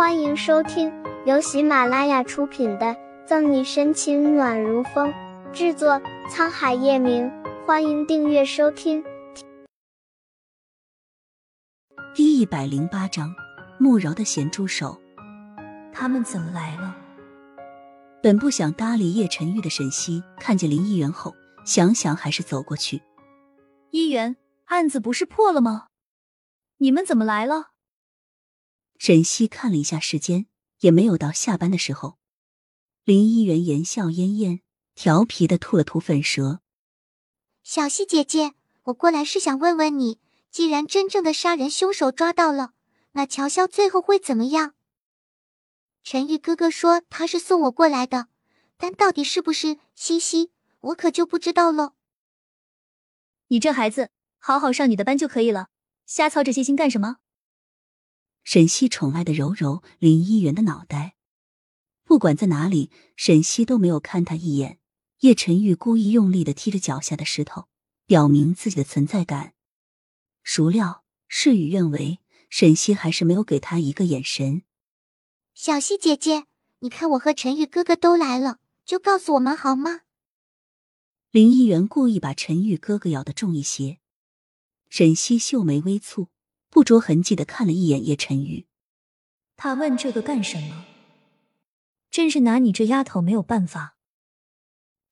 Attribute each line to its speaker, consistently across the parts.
Speaker 1: 欢迎收听由喜马拉雅出品的《赠你深情暖如风》，制作沧海夜明。欢迎订阅收听。
Speaker 2: 第一百零八章，慕饶的咸猪手。
Speaker 3: 他们怎么来了？
Speaker 2: 本不想搭理叶晨玉的沈西，看见林议员后，想想还是走过去。
Speaker 3: 议员，案子不是破了吗？你们怎么来了？
Speaker 2: 沈西看了一下时间，也没有到下班的时候。林一元言笑晏晏，调皮的吐了吐粉舌。
Speaker 4: 小西姐姐，我过来是想问问你，既然真正的杀人凶手抓到了，那乔潇最后会怎么样？陈玉哥哥说他是送我过来的，但到底是不是西西，我可就不知道了。
Speaker 3: 你这孩子，好好上你的班就可以了，瞎操这些心干什么？
Speaker 2: 沈西宠爱的揉揉林一元的脑袋，不管在哪里，沈西都没有看他一眼。叶晨玉故意用力的踢着脚下的石头，表明自己的存在感。孰料事与愿违，沈西还是没有给他一个眼神。
Speaker 4: 小西姐姐，你看我和陈玉哥哥都来了，就告诉我们好吗？
Speaker 2: 林一元故意把陈玉哥哥咬得重一些。沈西秀眉微蹙。不着痕迹的看了一眼叶晨玉，
Speaker 3: 他问这个干什么？真是拿你这丫头没有办法。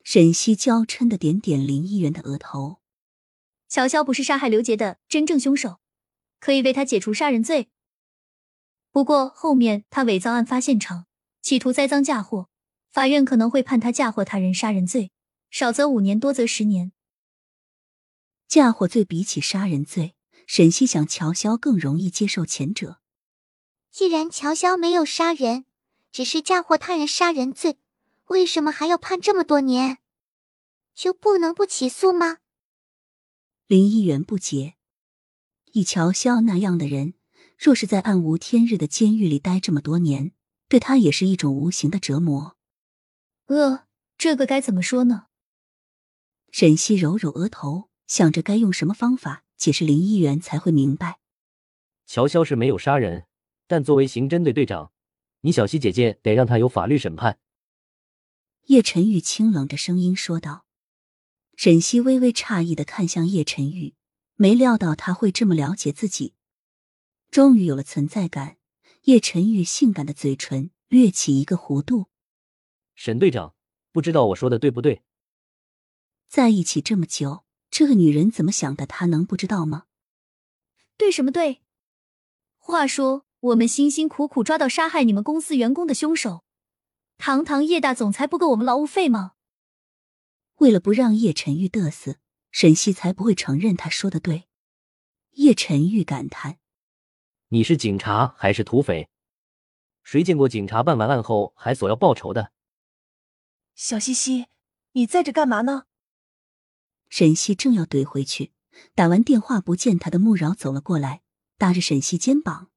Speaker 2: 沈西娇嗔的点点林一元的额头。
Speaker 3: 乔潇不是杀害刘杰的真正凶手，可以为他解除杀人罪。不过后面他伪造案发现场，企图栽赃嫁祸，法院可能会判他嫁祸他人杀人罪，少则五年，多则十年。
Speaker 2: 嫁祸罪比起杀人罪。沈西想，乔潇更容易接受前者。
Speaker 4: 既然乔潇没有杀人，只是嫁祸他人杀人罪，为什么还要判这么多年？就不能不起诉吗？
Speaker 2: 林议员不解。以乔潇那样的人，若是在暗无天日的监狱里待这么多年，对他也是一种无形的折磨。
Speaker 3: 呃，这个该怎么说呢？
Speaker 2: 沈西揉揉额头，想着该用什么方法。解释林议员才会明白，
Speaker 5: 乔潇是没有杀人，但作为刑侦队队长，你小西姐姐得让他有法律审判。
Speaker 2: 叶晨玉清冷着声音说道。沈西微微诧异的看向叶晨玉，没料到他会这么了解自己，终于有了存在感。叶晨玉性感的嘴唇掠起一个弧度。
Speaker 5: 沈队长，不知道我说的对不对？
Speaker 2: 在一起这么久。这个女人怎么想的？他能不知道吗？
Speaker 3: 对什么对？话说，我们辛辛苦苦抓到杀害你们公司员工的凶手，堂堂叶大总裁不够我们劳务费吗？
Speaker 2: 为了不让叶晨玉得瑟，沈西才不会承认他说的对。叶晨玉感叹：“
Speaker 5: 你是警察还是土匪？谁见过警察办完案后还索要报酬的？”
Speaker 6: 小西西，你在这干嘛呢？
Speaker 2: 沈西正要怼回去，打完电话不见他的穆饶走了过来，搭着沈西肩膀。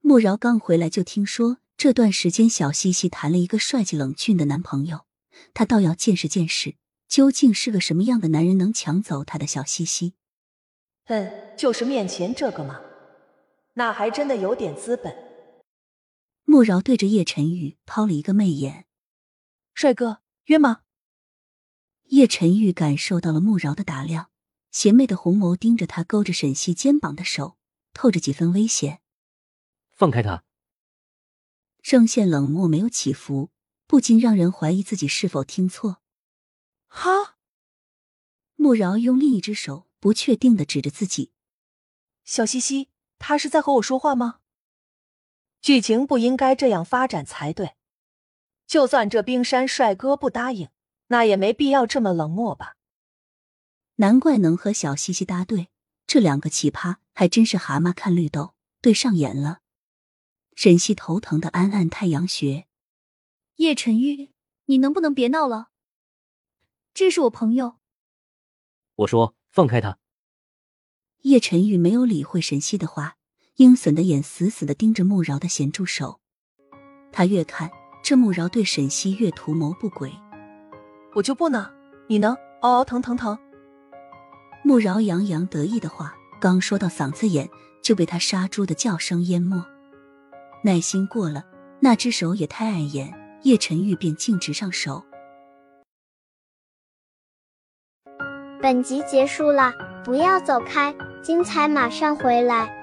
Speaker 2: 穆饶刚回来就听说这段时间小西西谈了一个帅气冷峻的男朋友，他倒要见识见识，究竟是个什么样的男人能抢走他的小西西？
Speaker 6: 嗯，就是面前这个嘛，那还真的有点资本。
Speaker 2: 穆饶对着叶晨宇抛了一个媚眼：“
Speaker 6: 帅哥，约吗？”
Speaker 2: 叶晨玉感受到了穆饶的打量，邪魅的红眸盯着他，勾着沈西肩膀的手透着几分危险。
Speaker 5: 放开他！
Speaker 2: 声线冷漠，没有起伏，不禁让人怀疑自己是否听错。
Speaker 6: 哈！
Speaker 2: 穆饶用另一只手不确定的指着自己。
Speaker 6: 小西西，他是在和我说话吗？剧情不应该这样发展才对。就算这冰山帅哥不答应。那也没必要这么冷漠吧？
Speaker 2: 难怪能和小西西搭对，这两个奇葩还真是蛤蟆看绿豆，对上眼了。沈西头疼的按按太阳穴。
Speaker 3: 叶晨玉，你能不能别闹了？这是我朋友。
Speaker 5: 我说放开他。
Speaker 2: 叶晨玉没有理会沈西的话，阴损的眼死死的盯着穆饶的咸猪手。他越看这穆饶对沈西越图谋不轨。
Speaker 6: 我就不呢，你能嗷嗷疼疼疼！
Speaker 2: 慕饶洋洋得意的话刚说到嗓子眼，就被他杀猪的叫声淹没。耐心过了，那只手也太碍眼，叶沉玉便径直上手。
Speaker 1: 本集结束了，不要走开，精彩马上回来。